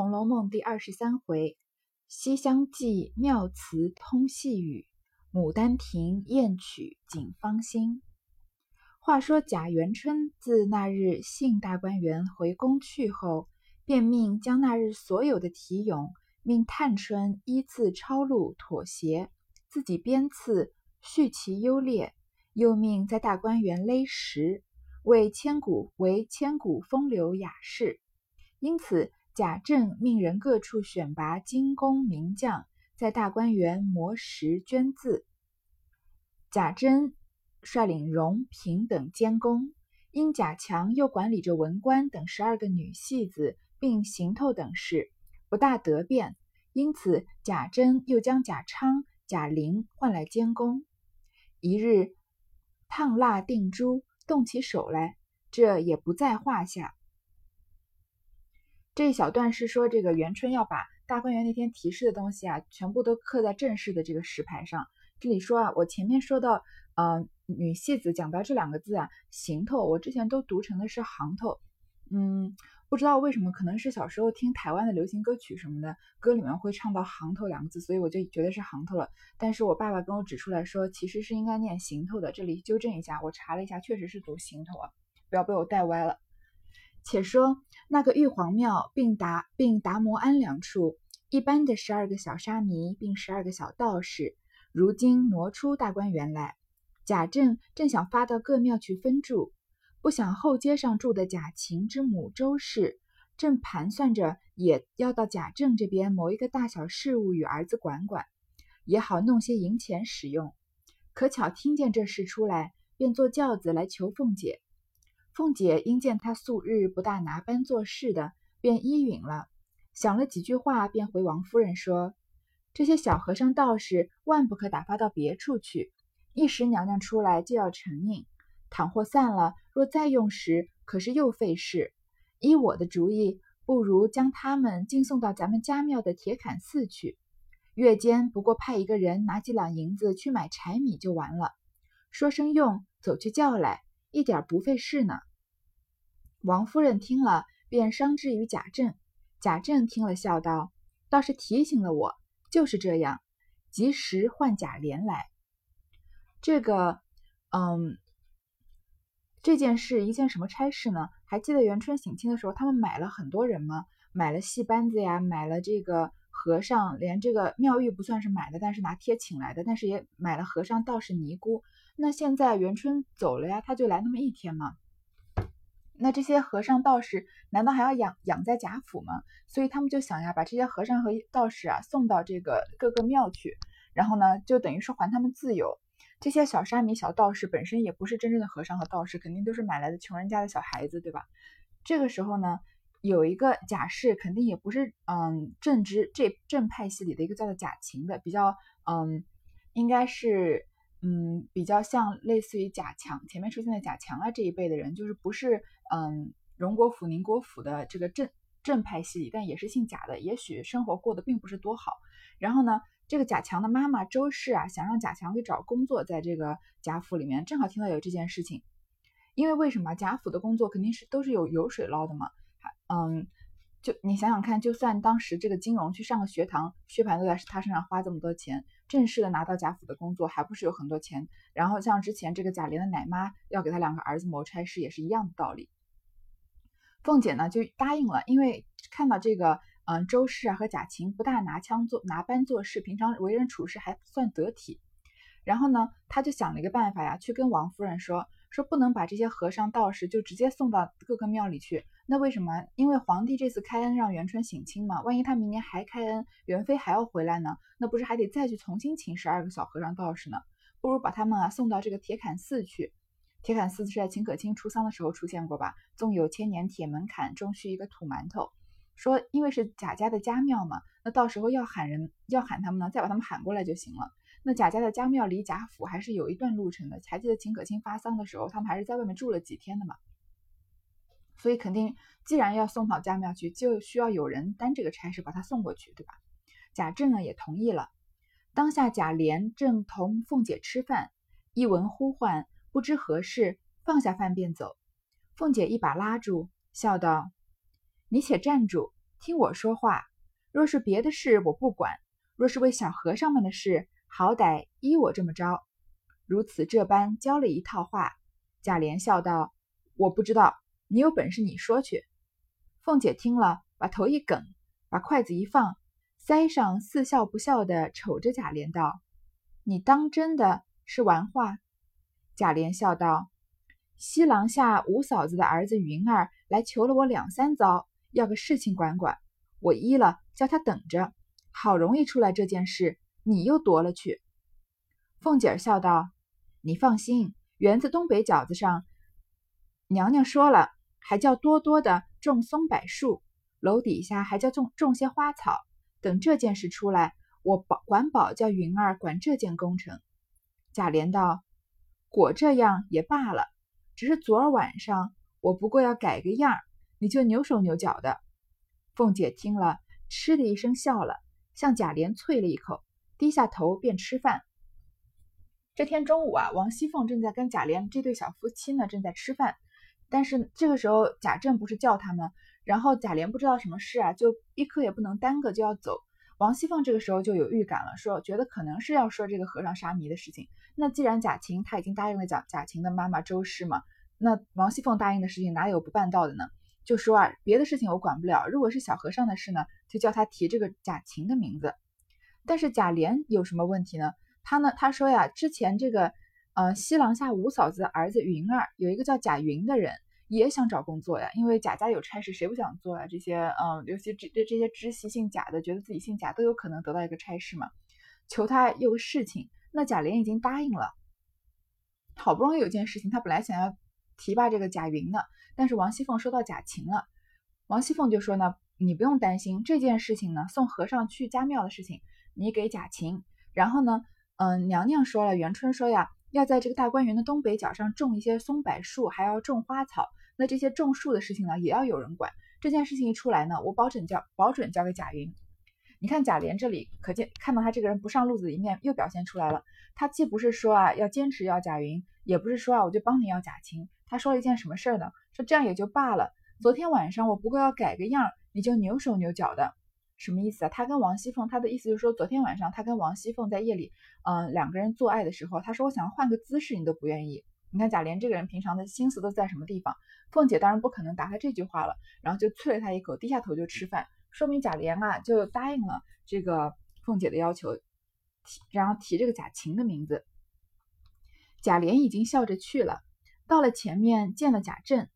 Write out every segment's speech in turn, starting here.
红楼梦》第二十三回：西厢记妙词通细语，牡丹亭艳曲锦芳心。话说贾元春自那日幸大观园回宫去后，便命将那日所有的题咏，命探春依次抄录妥协，自己编次序其优劣，又命在大观园勒石，为千古为千古风流雅士。因此。贾政命人各处选拔精工名匠，在大观园磨石捐字。贾珍率领荣、平等监工，因贾强又管理着文官等十二个女戏子，并行头等事，不大得便。因此，贾珍又将贾昌、贾玲换来监工。一日烫蜡定珠，动起手来，这也不在话下。这一小段是说，这个元春要把大观园那天提示的东西啊，全部都刻在正式的这个石牌上。这里说啊，我前面说到，呃，女戏子讲到这两个字啊，行头，我之前都读成的是行头。嗯，不知道为什么，可能是小时候听台湾的流行歌曲什么的，歌里面会唱到行头两个字，所以我就觉得是行头了。但是我爸爸跟我指出来说，其实是应该念行头的。这里纠正一下，我查了一下，确实是读行头啊，不要被我带歪了。且说那个玉皇庙并达并达摩庵两处，一般的十二个小沙弥并十二个小道士，如今挪出大观园来。贾政正想发到各庙去分住，不想后街上住的贾琴之母周氏，正盘算着也要到贾政这边某一个大小事务与儿子管管，也好弄些银钱使用。可巧听见这事出来，便坐轿子来求凤姐。凤姐因见他素日不大拿班做事的，便依允了。想了几句话，便回王夫人说：“这些小和尚道士，万不可打发到别处去。一时娘娘出来就要承应，倘或散了，若再用时，可是又费事。依我的主意，不如将他们尽送到咱们家庙的铁槛寺去。月间不过派一个人拿几两银子去买柴米就完了。说声用，走去叫来。”一点不费事呢。王夫人听了，便商之于贾政。贾政听了，笑道：“倒是提醒了我，就是这样，及时换贾琏来。这个，嗯，这件事一件什么差事呢？还记得元春省亲的时候，他们买了很多人吗？买了戏班子呀，买了这个和尚，连这个妙玉不算是买的，但是拿贴请来的，但是也买了和尚、道士、尼姑。”那现在元春走了呀，他就来那么一天吗？那这些和尚道士难道还要养养在贾府吗？所以他们就想呀，把这些和尚和道士啊送到这个各个庙去，然后呢，就等于是还他们自由。这些小沙弥、小道士本身也不是真正的和尚和道士，肯定都是买来的穷人家的小孩子，对吧？这个时候呢，有一个贾氏，肯定也不是嗯正直这正派系里的一个叫做贾琴的，比较嗯，应该是。嗯，比较像类似于贾强前面出现的贾强啊这一辈的人，就是不是嗯荣国府、宁国府的这个正正派系里，但也是姓贾的，也许生活过得并不是多好。然后呢，这个贾强的妈妈周氏啊，想让贾强给找工作，在这个贾府里面，正好听到有这件事情。因为为什么贾府的工作肯定是都是有油水捞的嘛？嗯，就你想想看，就算当时这个金融去上个学堂，薛蟠都在他身上花这么多钱。正式的拿到贾府的工作，还不是有很多钱？然后像之前这个贾琏的奶妈要给他两个儿子谋差事，也是一样的道理。凤姐呢就答应了，因为看到这个，嗯，周氏啊和贾琴不大拿枪做拿班做事，平常为人处事还算得体。然后呢，他就想了一个办法呀，去跟王夫人说。说不能把这些和尚道士就直接送到各个庙里去，那为什么？因为皇帝这次开恩让元春省亲嘛，万一他明年还开恩，元妃还要回来呢，那不是还得再去重新请十二个小和尚道士呢？不如把他们啊送到这个铁槛寺去。铁槛寺是在秦可卿出丧的时候出现过吧？纵有千年铁门槛，终须一个土馒头。说因为是贾家的家庙嘛，那到时候要喊人要喊他们呢，再把他们喊过来就行了。那贾家的家庙离贾府还是有一段路程的。还记得秦可卿发丧的时候，他们还是在外面住了几天的嘛。所以肯定，既然要送到家庙去，就需要有人担这个差事把他送过去，对吧？贾政呢也同意了。当下贾琏正同凤姐吃饭，一闻呼唤，不知何事，放下饭便走。凤姐一把拉住，笑道：“你且站住，听我说话。若是别的事，我不管；若是为小和尚们的事，好歹依我这么着。如此这般教了一套话。贾琏笑道：“我不知道，你有本事你说去。”凤姐听了，把头一梗，把筷子一放，腮上似笑不笑的瞅着贾琏道：“你当真的是玩话？”贾琏笑道：“西廊下五嫂子的儿子云儿来求了我两三遭，要个事情管管。我依了，叫他等着。好容易出来这件事，你又夺了去。”凤姐儿笑道：“你放心，园子东北角子上，娘娘说了，还叫多多的。”种松柏树，楼底下还叫种种些花草。等这件事出来，我保管保叫云儿管这件工程。贾琏道：“果这样也罢了，只是昨儿晚上我不过要改个样儿，你就扭手扭脚的。”凤姐听了，嗤的一声笑了，向贾琏啐了一口，低下头便吃饭。这天中午啊，王熙凤正在跟贾琏这对小夫妻呢，正在吃饭。但是这个时候贾政不是叫他吗？然后贾琏不知道什么事啊，就一刻也不能耽搁，就要走。王熙凤这个时候就有预感了，说觉得可能是要说这个和尚沙弥的事情。那既然贾琴他已经答应了贾贾琴的妈妈周氏嘛，那王熙凤答应的事情哪有不办到的呢？就说啊，别的事情我管不了，如果是小和尚的事呢，就叫他提这个贾琴的名字。但是贾琏有什么问题呢？他呢，他说呀，之前这个。呃，西廊下五嫂子的儿子云儿有一个叫贾云的人，也想找工作呀。因为贾家有差事，谁不想做啊？这些，嗯，尤其这这这些知悉姓贾的，觉得自己姓贾都有可能得到一个差事嘛。求他有个事情，那贾琏已经答应了。好不容易有件事情，他本来想要提拔这个贾云的，但是王熙凤说到贾琴了，王熙凤就说呢，你不用担心这件事情呢，送和尚去家庙的事情，你给贾琴。然后呢，嗯，娘娘说了，元春说呀。要在这个大观园的东北角上种一些松柏树，还要种花草。那这些种树的事情呢，也要有人管。这件事情一出来呢，我保准交保准交给贾云。你看贾琏这里，可见看到他这个人不上路子的一面又表现出来了。他既不是说啊要坚持要贾云，也不是说啊我就帮你要贾青。他说了一件什么事儿呢？说这样也就罢了。昨天晚上我不过要改个样，你就扭手扭脚的。什么意思啊？他跟王熙凤，他的意思就是说，昨天晚上他跟王熙凤在夜里，嗯，两个人做爱的时候，他说我想换个姿势，你都不愿意。你看贾琏这个人平常的心思都在什么地方？凤姐当然不可能答他这句话了，然后就啐了他一口，低下头就吃饭，说明贾琏啊就答应了这个凤姐的要求，然后提这个贾琴的名字。贾琏已经笑着去了，到了前面见了贾政，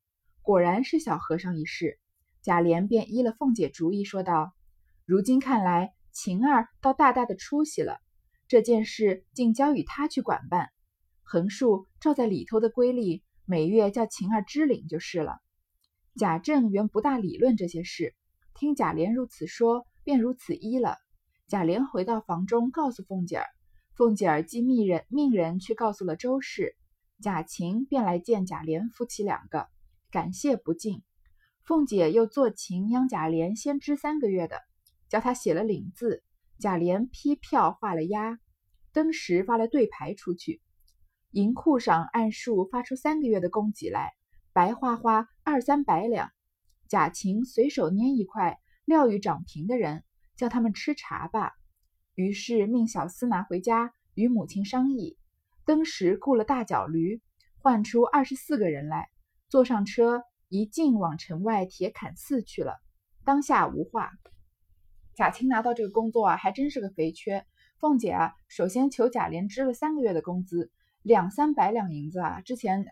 果然是小和尚一事，贾琏便依了凤姐主意，说道。如今看来，晴儿倒大大的出息了。这件事竟交与他去管办，横竖照在里头的规例，每月叫晴儿支领就是了。贾政原不大理论这些事，听贾琏如此说，便如此依了。贾琏回到房中，告诉凤姐儿，凤姐儿即命人命人去告诉了周氏，贾琴便来见贾琏夫妻两个，感谢不尽。凤姐又做情央贾琏先支三个月的。叫他写了领字，贾琏批票画了押，登时发了对牌出去，银库上按数发出三个月的供给来，白花花二三百两。贾晴随手拈一块，撂与长平的人，叫他们吃茶吧。于是命小厮拿回家与母亲商议，登时雇了大脚驴，唤出二十四个人来，坐上车，一径往城外铁槛寺去了。当下无话。贾青拿到这个工作啊，还真是个肥缺。凤姐啊，首先求贾琏支了三个月的工资，两三百两银子啊。之前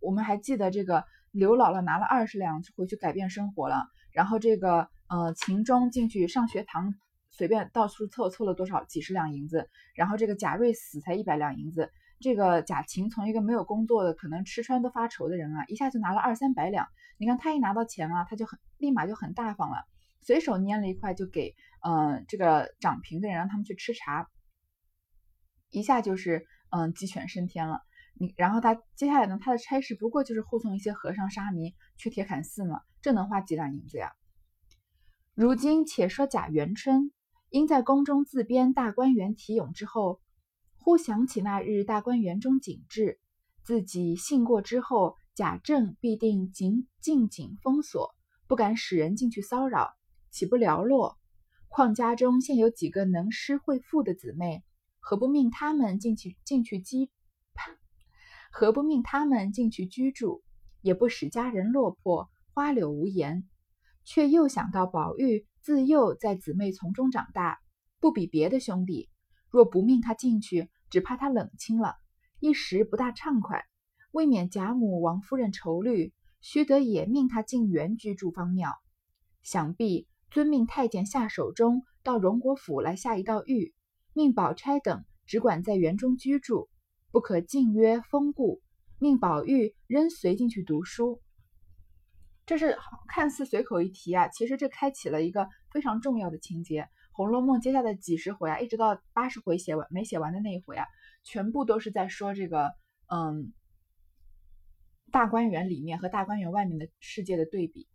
我们还记得这个刘姥姥拿了二十两回去改变生活了，然后这个呃秦钟进去上学堂，随便到处凑凑了多少几十两银子，然后这个贾瑞死才一百两银子。这个贾琴从一个没有工作的，可能吃穿都发愁的人啊，一下就拿了二三百两。你看他一拿到钱啊，他就很立马就很大方了。随手拈了一块就给，嗯，这个掌平的人让他们去吃茶，一下就是嗯鸡犬升天了。你然后他接下来呢，他的差事不过就是护送一些和尚沙弥去铁槛寺嘛，这能花几两银子呀？如今且说贾元春，因在宫中自编大观园题咏之后，忽想起那日大观园中景致，自己信过之后，贾政必定紧紧紧封锁，不敢使人进去骚扰。岂不寥落？况家中现有几个能诗会赋的姊妹，何不命他们进去进去居？何不命他们进去居住？也不使家人落魄，花柳无言。却又想到宝玉自幼在姊妹丛中长大，不比别的兄弟。若不命他进去，只怕他冷清了，一时不大畅快。未免贾母、王夫人愁虑，须得也命他进园居住方妙。想必遵命太监下手中，到荣国府来下一道谕，命宝钗等只管在园中居住，不可禁约封固，命宝玉仍随进去读书。这是看似随口一提啊，其实这开启了一个非常重要的情节。《红楼梦》接下来几十回啊，一直到八十回写完没写完的那一回啊，全部都是在说这个，嗯，大观园里面和大观园外面的世界的对比。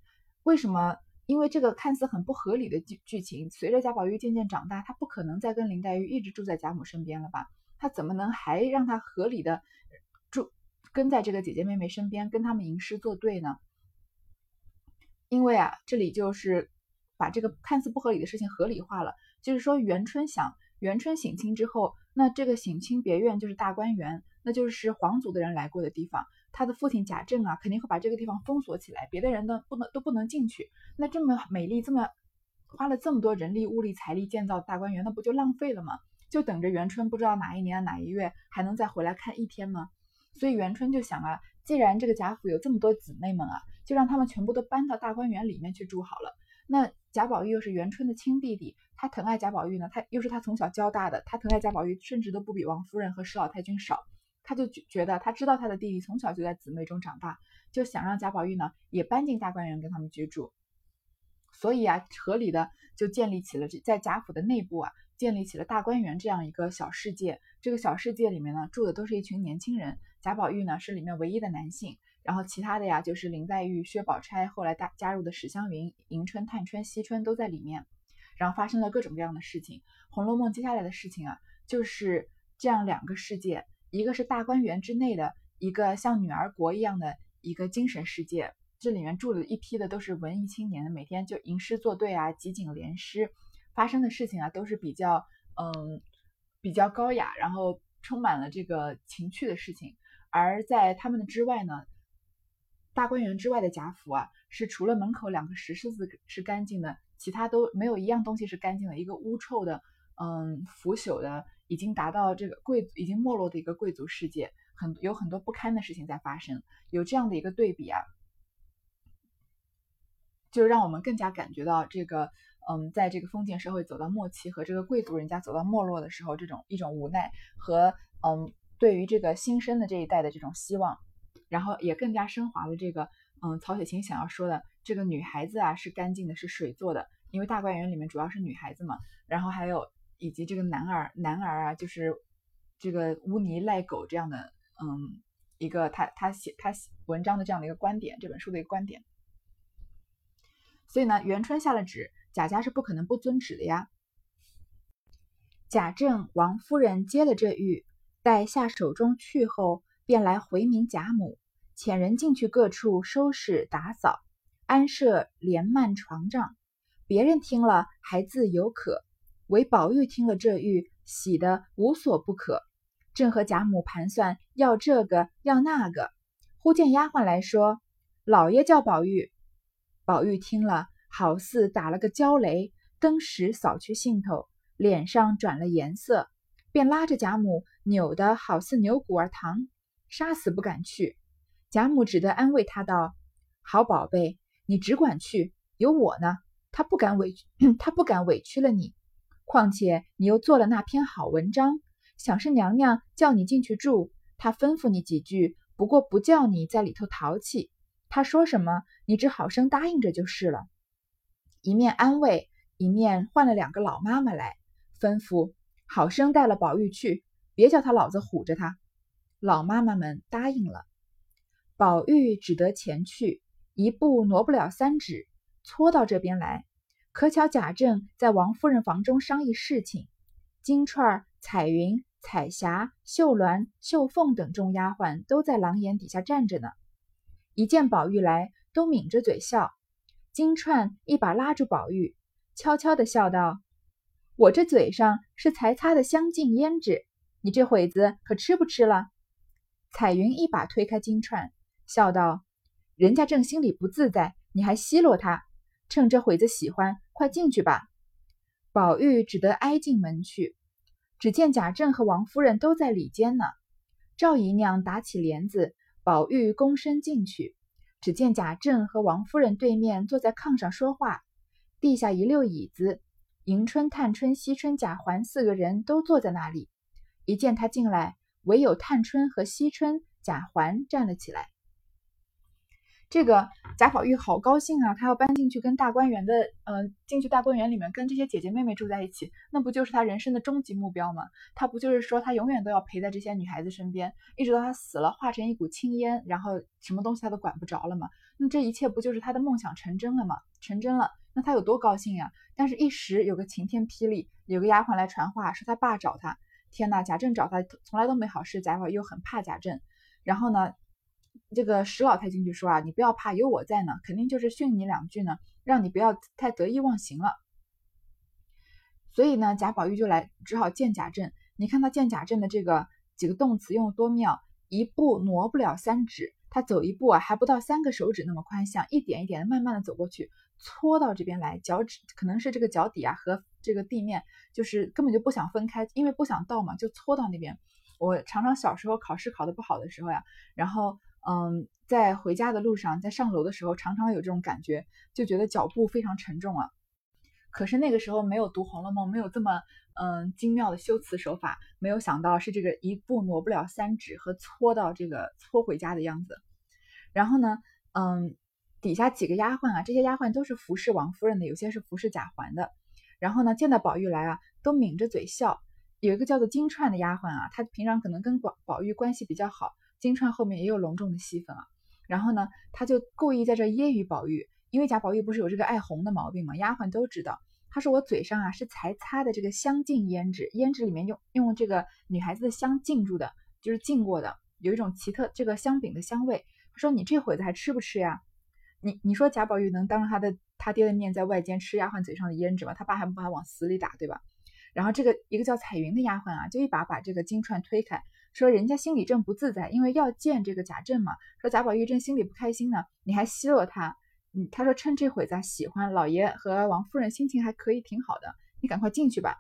为什么？因为这个看似很不合理的剧剧情，随着贾宝玉渐渐长大，他不可能再跟林黛玉一直住在贾母身边了吧？他怎么能还让他合理的住跟在这个姐姐妹妹身边，跟他们吟诗作对呢？因为啊，这里就是把这个看似不合理的事情合理化了。就是说，元春想元春省亲之后，那这个省亲别院就是大观园，那就是皇族的人来过的地方。他的父亲贾政啊，肯定会把这个地方封锁起来，别的人都不能都不能进去。那这么美丽，这么花了这么多人力物力财力建造大观园，那不就浪费了吗？就等着元春不知道哪一年哪一月还能再回来看一天吗？所以元春就想啊，既然这个贾府有这么多姊妹们啊。就让他们全部都搬到大观园里面去住好了。那贾宝玉又是元春的亲弟弟，他疼爱贾宝玉呢，他又是他从小教大的，他疼爱贾宝玉甚至都不比王夫人和史老太君少。他就觉觉得他知道他的弟弟从小就在姊妹中长大，就想让贾宝玉呢也搬进大观园跟他们居住。所以啊，合理的就建立起了这在贾府的内部啊，建立起了大观园这样一个小世界。这个小世界里面呢，住的都是一群年轻人，贾宝玉呢是里面唯一的男性。然后其他的呀，就是林黛玉、薛宝钗，后来大加入的史湘云、迎春、探春、惜春都在里面。然后发生了各种各样的事情，《红楼梦》接下来的事情啊，就是这样两个世界：一个是大观园之内的一个像女儿国一样的一个精神世界，这里面住了一批的都是文艺青年，每天就吟诗作对啊，集锦联诗，发生的事情啊都是比较嗯比较高雅，然后充满了这个情趣的事情。而在他们的之外呢。大观园之外的贾府啊，是除了门口两个石狮子是干净的，其他都没有一样东西是干净的。一个污臭的，嗯，腐朽的，已经达到这个贵族已经没落的一个贵族世界，很有很多不堪的事情在发生。有这样的一个对比啊，就让我们更加感觉到这个，嗯，在这个封建社会走到末期和这个贵族人家走到没落的时候，这种一种无奈和嗯，对于这个新生的这一代的这种希望。然后也更加升华了这个，嗯，曹雪芹想要说的这个女孩子啊是干净的，是水做的，因为大观园里面主要是女孩子嘛。然后还有以及这个男儿，男儿啊就是这个污泥赖狗这样的，嗯，一个他他写他写文章的这样的一个观点，这本书的一个观点。所以呢，元春下了旨，贾家是不可能不遵旨的呀。贾政、王夫人接了这玉，待下手中去后，便来回明贾母。遣人进去各处收拾打扫，安设帘幔床帐。别人听了还自有可，韦宝玉听了这玉，喜得无所不可。正和贾母盘算要这个要那个，忽见丫鬟来说：“老爷叫宝玉。”宝玉听了，好似打了个焦雷，登时扫去兴头，脸上转了颜色，便拉着贾母扭得好似牛骨儿糖，杀死不敢去。贾母只得安慰他道：“好宝贝，你只管去，有我呢。他不敢委，他不敢委屈了你。况且你又做了那篇好文章，想是娘娘叫你进去住，他吩咐你几句，不过不叫你在里头淘气。他说什么，你只好生答应着就是了。”一面安慰，一面换了两个老妈妈来，吩咐好生带了宝玉去，别叫他老子唬着他。老妈妈们答应了。宝玉只得前去，一步挪不了三指，搓到这边来。可巧贾政在王夫人房中商议事情，金钏、彩云、彩霞、秀鸾、秀凤等众丫鬟都在廊檐底下站着呢。一见宝玉来，都抿着嘴笑。金钏一把拉住宝玉，悄悄地笑道：“我这嘴上是才擦的香净胭脂，你这会子可吃不吃了？”彩云一把推开金钏，笑道：“人家正心里不自在，你还奚落他？趁这会子喜欢，快进去吧。”宝玉只得挨进门去，只见贾政和王夫人都在里间呢。赵姨娘打起帘子，宝玉躬身进去。只见贾政和王夫人对面坐在炕上说话，地下一溜椅子，迎春、探春、惜春、贾环四个人都坐在那里。一见他进来，唯有探春和惜春、贾环站了起来。这个贾宝玉好高兴啊！他要搬进去跟大观园的，嗯，进去大观园里面跟这些姐姐妹妹住在一起，那不就是他人生的终极目标吗？他不就是说他永远都要陪在这些女孩子身边，一直到他死了，化成一股青烟，然后什么东西他都管不着了吗？那这一切不就是他的梦想成真了吗？成真了，那他有多高兴呀？但是，一时有个晴天霹雳，有个丫鬟来传话，说他爸找他。天呐，贾政找他从来都没好事，贾宝玉又很怕贾政，然后呢？这个石老太进去说啊，你不要怕，有我在呢，肯定就是训你两句呢，让你不要太得意忘形了。所以呢，贾宝玉就来，只好见贾政。你看他见贾政的这个几个动词用的多妙，一步挪不了三指，他走一步啊，还不到三个手指那么宽，像一点一点的慢慢的走过去，搓到这边来，脚趾可能是这个脚底啊和这个地面，就是根本就不想分开，因为不想倒嘛，就搓到那边。我常常小时候考试考得不好的时候呀，然后。嗯，在回家的路上，在上楼的时候，常常有这种感觉，就觉得脚步非常沉重啊。可是那个时候没有读《红楼梦》，没有这么嗯精妙的修辞手法，没有想到是这个一步挪不了三指和搓到这个搓回家的样子。然后呢，嗯，底下几个丫鬟啊，这些丫鬟都是服侍王夫人的，有些是服侍贾环的。然后呢，见到宝玉来啊，都抿着嘴笑。有一个叫做金钏的丫鬟啊，她平常可能跟宝宝玉关系比较好。金钏后面也有隆重的戏份啊，然后呢，他就故意在这揶揄宝玉，因为贾宝玉不是有这个爱红的毛病嘛，丫鬟都知道。他说我嘴上啊是才擦的这个香净胭脂，胭脂里面用用这个女孩子的香浸住的，就是浸过的，有一种奇特这个香饼的香味。他说你这会子还吃不吃呀？你你说贾宝玉能当着他的他爹的面在外间吃丫鬟嘴上的胭脂吗？他爸还不把他往死里打，对吧？然后这个一个叫彩云的丫鬟啊，就一把把这个金钏推开。说人家心里正不自在，因为要见这个贾政嘛。说贾宝玉正心里不开心呢，你还奚落他？嗯，他说趁这会子喜欢老爷和王夫人心情还可以，挺好的。你赶快进去吧。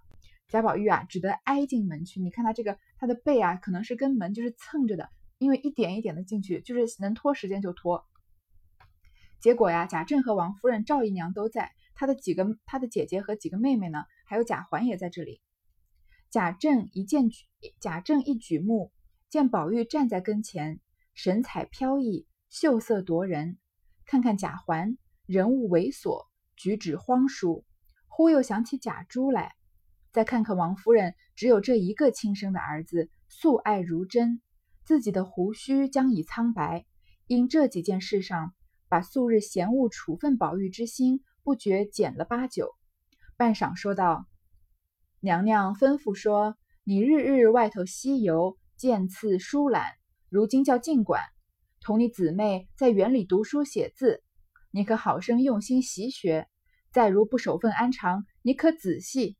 贾宝玉啊，只得挨进门去。你看他这个他的背啊，可能是跟门就是蹭着的，因为一点一点的进去，就是能拖时间就拖。结果呀，贾政和王夫人、赵姨娘都在，他的几个他的姐姐和几个妹妹呢，还有贾环也在这里。贾政一见，贾政一举目，见宝玉站在跟前，神采飘逸，秀色夺人。看看贾环，人物猥琐，举止荒疏，忽又想起贾珠来。再看看王夫人，只有这一个亲生的儿子，素爱如珍，自己的胡须将已苍白，因这几件事上，把素日嫌恶处分宝玉之心，不觉减了八九。半晌说道。娘娘吩咐说：“你日日外头西游，见次疏懒，如今叫尽管，同你姊妹在园里读书写字，你可好生用心习学。再如不守分安常，你可仔细。”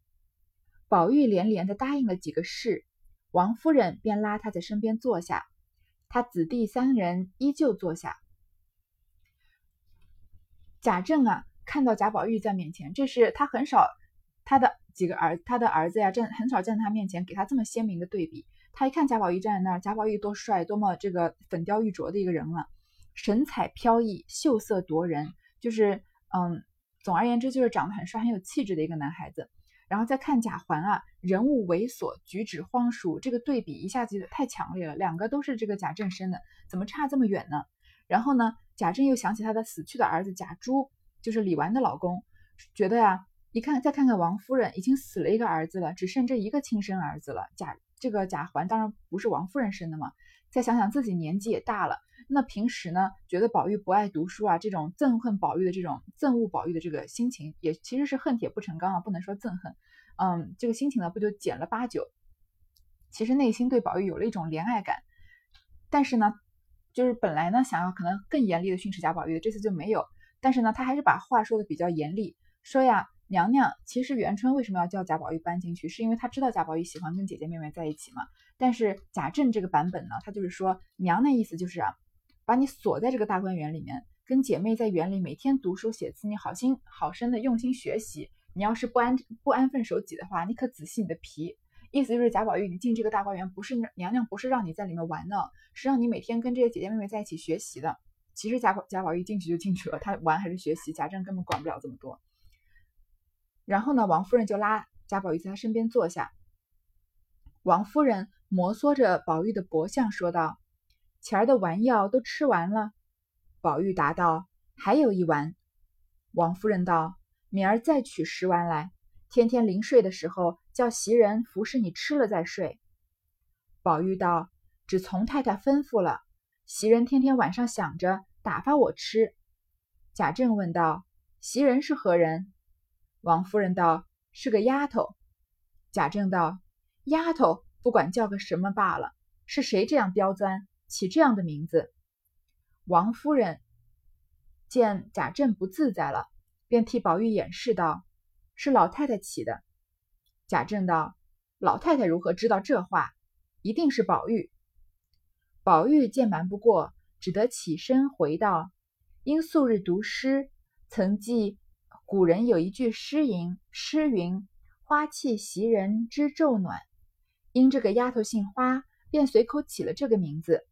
宝玉连连的答应了几个事，王夫人便拉他在身边坐下，他子弟三人依旧坐下。贾政啊，看到贾宝玉在面前，这是他很少他的。几个儿，他的儿子呀，站很少站在他面前，给他这么鲜明的对比。他一看贾宝玉站在那儿，贾宝玉多帅，多么这个粉雕玉琢的一个人了，神采飘逸，秀色夺人，就是嗯，总而言之就是长得很帅，很有气质的一个男孩子。然后再看贾环啊，人物猥琐，举止荒疏，这个对比一下子太强烈了。两个都是这个贾政生的，怎么差这么远呢？然后呢，贾政又想起他的死去的儿子贾珠，就是李纨的老公，觉得呀。一看，再看看王夫人，已经死了一个儿子了，只剩这一个亲生儿子了。贾这个贾环当然不是王夫人生的嘛。再想想自己年纪也大了，那平时呢，觉得宝玉不爱读书啊，这种憎恨宝玉的这种憎恶宝玉的这个心情，也其实是恨铁不成钢啊，不能说憎恨。嗯，这个心情呢，不就减了八九？其实内心对宝玉有了一种怜爱感，但是呢，就是本来呢想要可能更严厉的训斥贾宝玉的，这次就没有。但是呢，他还是把话说的比较严厉，说呀。娘娘其实元春为什么要叫贾宝玉搬进去，是因为她知道贾宝玉喜欢跟姐姐妹妹在一起嘛。但是贾政这个版本呢，他就是说娘的意思就是啊，把你锁在这个大观园里面，跟姐妹在园里每天读书写字，你好心好生的用心学习。你要是不安不安分守己的话，你可仔细你的皮。意思就是贾宝玉，你进这个大观园不是娘娘不是让你在里面玩的，是让你每天跟这些姐姐妹妹在一起学习的。其实贾宝贾宝玉进去就进去了，他玩还是学习，贾政根本管不了这么多。然后呢，王夫人就拉贾宝玉在他身边坐下。王夫人摩挲着宝玉的脖项说道：“前儿的丸药都吃完了。”宝玉答道：“还有一丸。”王夫人道：“明儿再取十丸来，天天临睡的时候叫袭人服侍你吃了再睡。”宝玉道：“只从太太吩咐了。”袭人天天晚上想着打发我吃。贾政问道：“袭人是何人？”王夫人道：“是个丫头。”贾政道：“丫头不管叫个什么罢了，是谁这样刁钻，起这样的名字？”王夫人见贾政不自在了，便替宝玉掩饰道：“是老太太起的。”贾政道：“老太太如何知道这话？一定是宝玉。”宝玉见瞒不过，只得起身回道：“因素日读诗，曾记古人有一句诗吟，诗云：‘花气袭人知昼暖’。因这个丫头姓花，便随口起了这个名字。”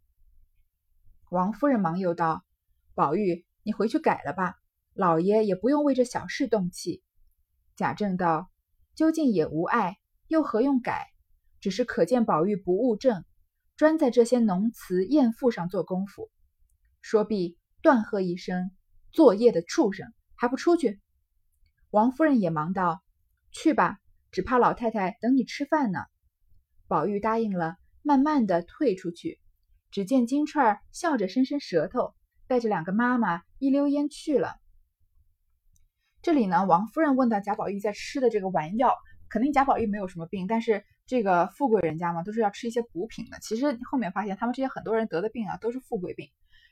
王夫人忙又道：“宝玉，你回去改了吧，老爷也不用为这小事动气。”贾政道：“究竟也无碍，又何用改？只是可见宝玉不务正。”专在这些浓词艳赋上做功夫。说毕，断喝一声：“作业的畜生，还不出去！”王夫人也忙道：“去吧，只怕老太太等你吃饭呢。”宝玉答应了，慢慢的退出去。只见金钏儿笑着伸伸舌头，带着两个妈妈一溜烟去了。这里呢，王夫人问到贾宝玉在吃的这个丸药，肯定贾宝玉没有什么病，但是。这个富贵人家嘛，都是要吃一些补品的。其实后面发现，他们这些很多人得的病啊，都是富贵病。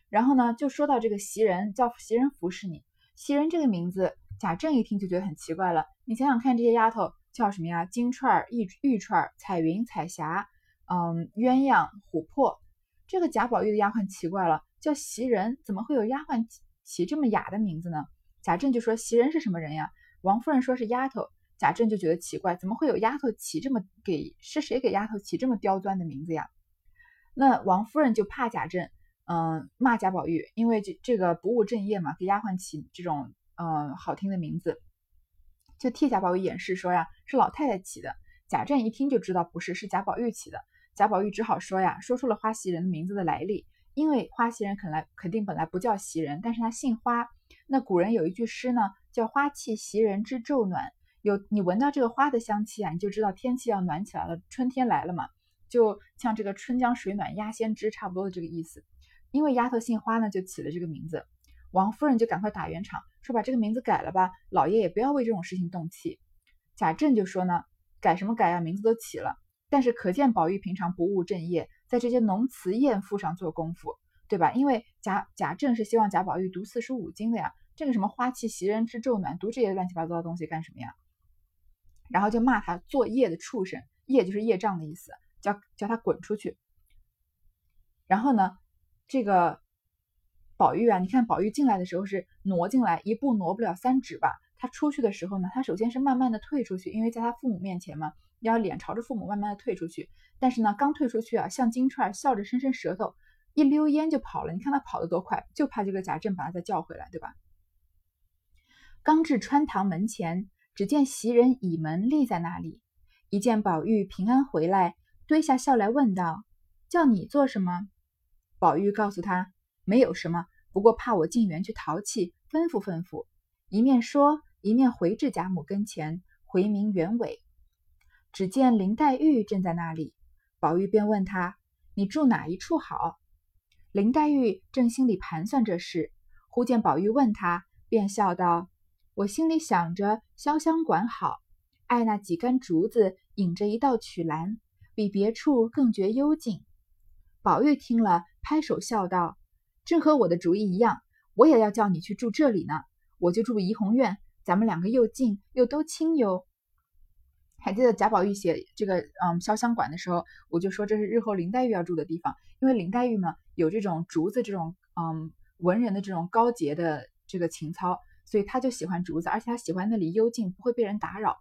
然后呢，就说到这个袭人，叫袭人服侍你。袭人这个名字，贾政一听就觉得很奇怪了。你想想看，这些丫头叫什么呀？金钏、玉玉钏、彩云、彩霞，嗯，鸳鸯、琥珀。这个贾宝玉的丫鬟奇怪了，叫袭人，怎么会有丫鬟起这么雅的名字呢？贾政就说：“袭人是什么人呀？”王夫人说是丫头。贾政就觉得奇怪，怎么会有丫头起这么给是谁给丫头起这么刁钻的名字呀？那王夫人就怕贾政，嗯，骂贾宝玉，因为这这个不务正业嘛，给丫鬟起这种嗯好听的名字，就替贾宝玉掩饰说呀，是老太太起的。贾政一听就知道不是，是贾宝玉起的。贾宝玉只好说呀，说出了花袭人的名字的来历，因为花袭人肯来肯定本来不叫袭人，但是他姓花。那古人有一句诗呢，叫花气袭人知昼暖。有你闻到这个花的香气啊，你就知道天气要暖起来了，春天来了嘛。就像这个春江水暖鸭先知，差不多的这个意思。因为丫头姓花呢，就起了这个名字。王夫人就赶快打圆场，说把这个名字改了吧，老爷也不要为这种事情动气。贾政就说呢，改什么改啊，名字都起了。但是可见宝玉平常不务正业，在这些浓词艳赋上做功夫，对吧？因为贾贾政是希望贾宝玉读四书五经的呀，这个什么花气袭人之昼暖，读这些乱七八糟的东西干什么呀？然后就骂他作业的畜生，业就是业障的意思，叫叫他滚出去。然后呢，这个宝玉啊，你看宝玉进来的时候是挪进来一步挪不了三指吧？他出去的时候呢，他首先是慢慢的退出去，因为在他父母面前嘛，要脸朝着父母慢慢的退出去。但是呢，刚退出去啊，像金钏笑着伸伸舌头，一溜烟就跑了。你看他跑得多快，就怕这个贾政把他再叫回来，对吧？刚至穿堂门前。只见袭人倚门立在那里，一见宝玉平安回来，堆下笑来问道：“叫你做什么？”宝玉告诉他：“没有什么，不过怕我进园去淘气，吩咐吩咐。”一面说，一面回至贾母跟前，回明原委。只见林黛玉正在那里，宝玉便问他：“你住哪一处好？”林黛玉正心里盘算这事，忽见宝玉问他，便笑道。我心里想着潇湘馆好，爱那几根竹子引着一道曲栏，比别处更觉幽静。宝玉听了，拍手笑道：“正和我的主意一样，我也要叫你去住这里呢。我就住怡红院，咱们两个又近又都亲哟。还记得贾宝玉写这个嗯潇湘馆的时候，我就说这是日后林黛玉要住的地方，因为林黛玉嘛有这种竹子这种嗯文人的这种高洁的这个情操，所以他就喜欢竹子，而且他喜欢那里幽静，不会被人打扰。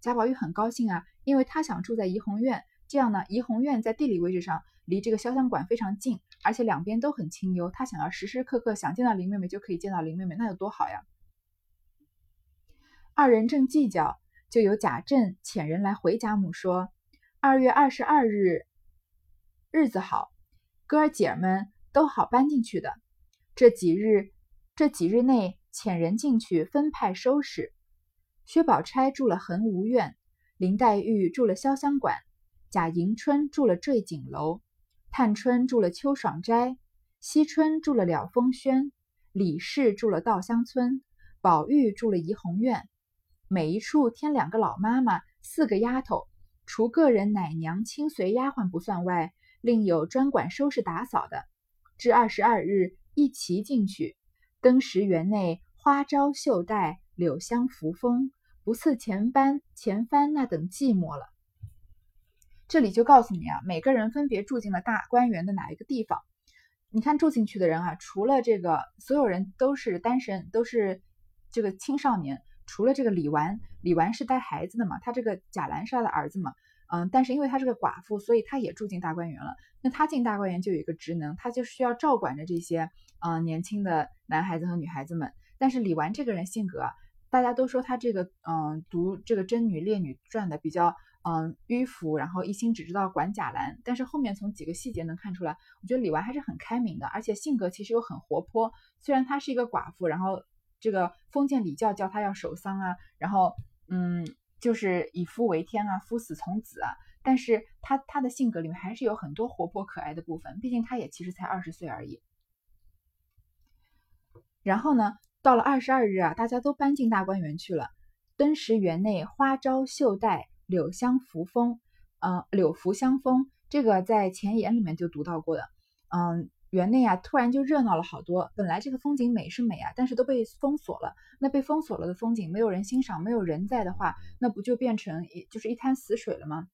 贾宝玉很高兴啊，因为他想住在怡红院，这样呢怡红院在地理位置上离这个潇湘馆非常近，而且两边都很清幽，他想要时时刻刻想见到林妹妹就可以见到林妹妹，那有多好呀！二人正计较。就有贾政遣人来回贾母说：“二月二十二日日子好，哥儿姐儿们都好搬进去的。这几日这几日内遣人进去分派收拾。薛宝钗住了恒芜院，林黛玉住了潇湘馆，贾迎春住了坠锦楼，探春住了秋爽斋，惜春住了了风轩，李氏住了稻香村，宝玉住了怡红院。”每一处添两个老妈妈，四个丫头，除个人奶娘、亲随丫鬟不算外，另有专管收拾打扫的。至二十二日，一齐进去。登时园内花招绣带，柳香扶风，不似前班前番那等寂寞了。这里就告诉你啊，每个人分别住进了大观园的哪一个地方。你看住进去的人啊，除了这个，所有人都是单身，都是这个青少年。除了这个李纨，李纨是带孩子的嘛，他这个贾兰是他的儿子嘛，嗯，但是因为他是个寡妇，所以他也住进大观园了。那他进大观园就有一个职能，他就需要照管着这些嗯年轻的男孩子和女孩子们。但是李纨这个人性格，大家都说他这个嗯读这个贞女烈女传的比较嗯迂腐，然后一心只知道管贾兰。但是后面从几个细节能看出来，我觉得李纨还是很开明的，而且性格其实又很活泼。虽然她是一个寡妇，然后。这个封建礼教叫她要守丧啊，然后嗯，就是以夫为天啊，夫死从子啊。但是她她的性格里面还是有很多活泼可爱的部分，毕竟她也其实才二十岁而已。然后呢，到了二十二日啊，大家都搬进大观园去了。登时园内花招绣带，柳香扶风，嗯，柳拂香风，这个在前言里面就读到过的，嗯。园内啊，突然就热闹了好多。本来这个风景美是美啊，但是都被封锁了。那被封锁了的风景，没有人欣赏，没有人在的话，那不就变成一就是一滩死水了吗？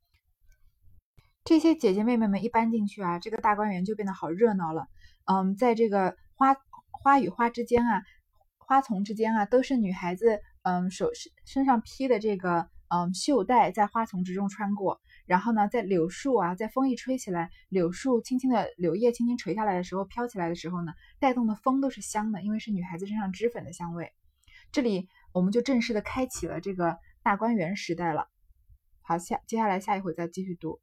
这些姐姐妹妹们一搬进去啊，这个大观园就变得好热闹了。嗯，在这个花花与花之间啊，花丛之间啊，都是女孩子嗯手身身上披的这个嗯袖带，在花丛之中穿过。然后呢，在柳树啊，在风一吹起来，柳树轻轻的柳叶轻轻垂下来的时候，飘起来的时候呢，带动的风都是香的，因为是女孩子身上脂粉的香味。这里我们就正式的开启了这个大观园时代了。好，下接下来下一回再继续读。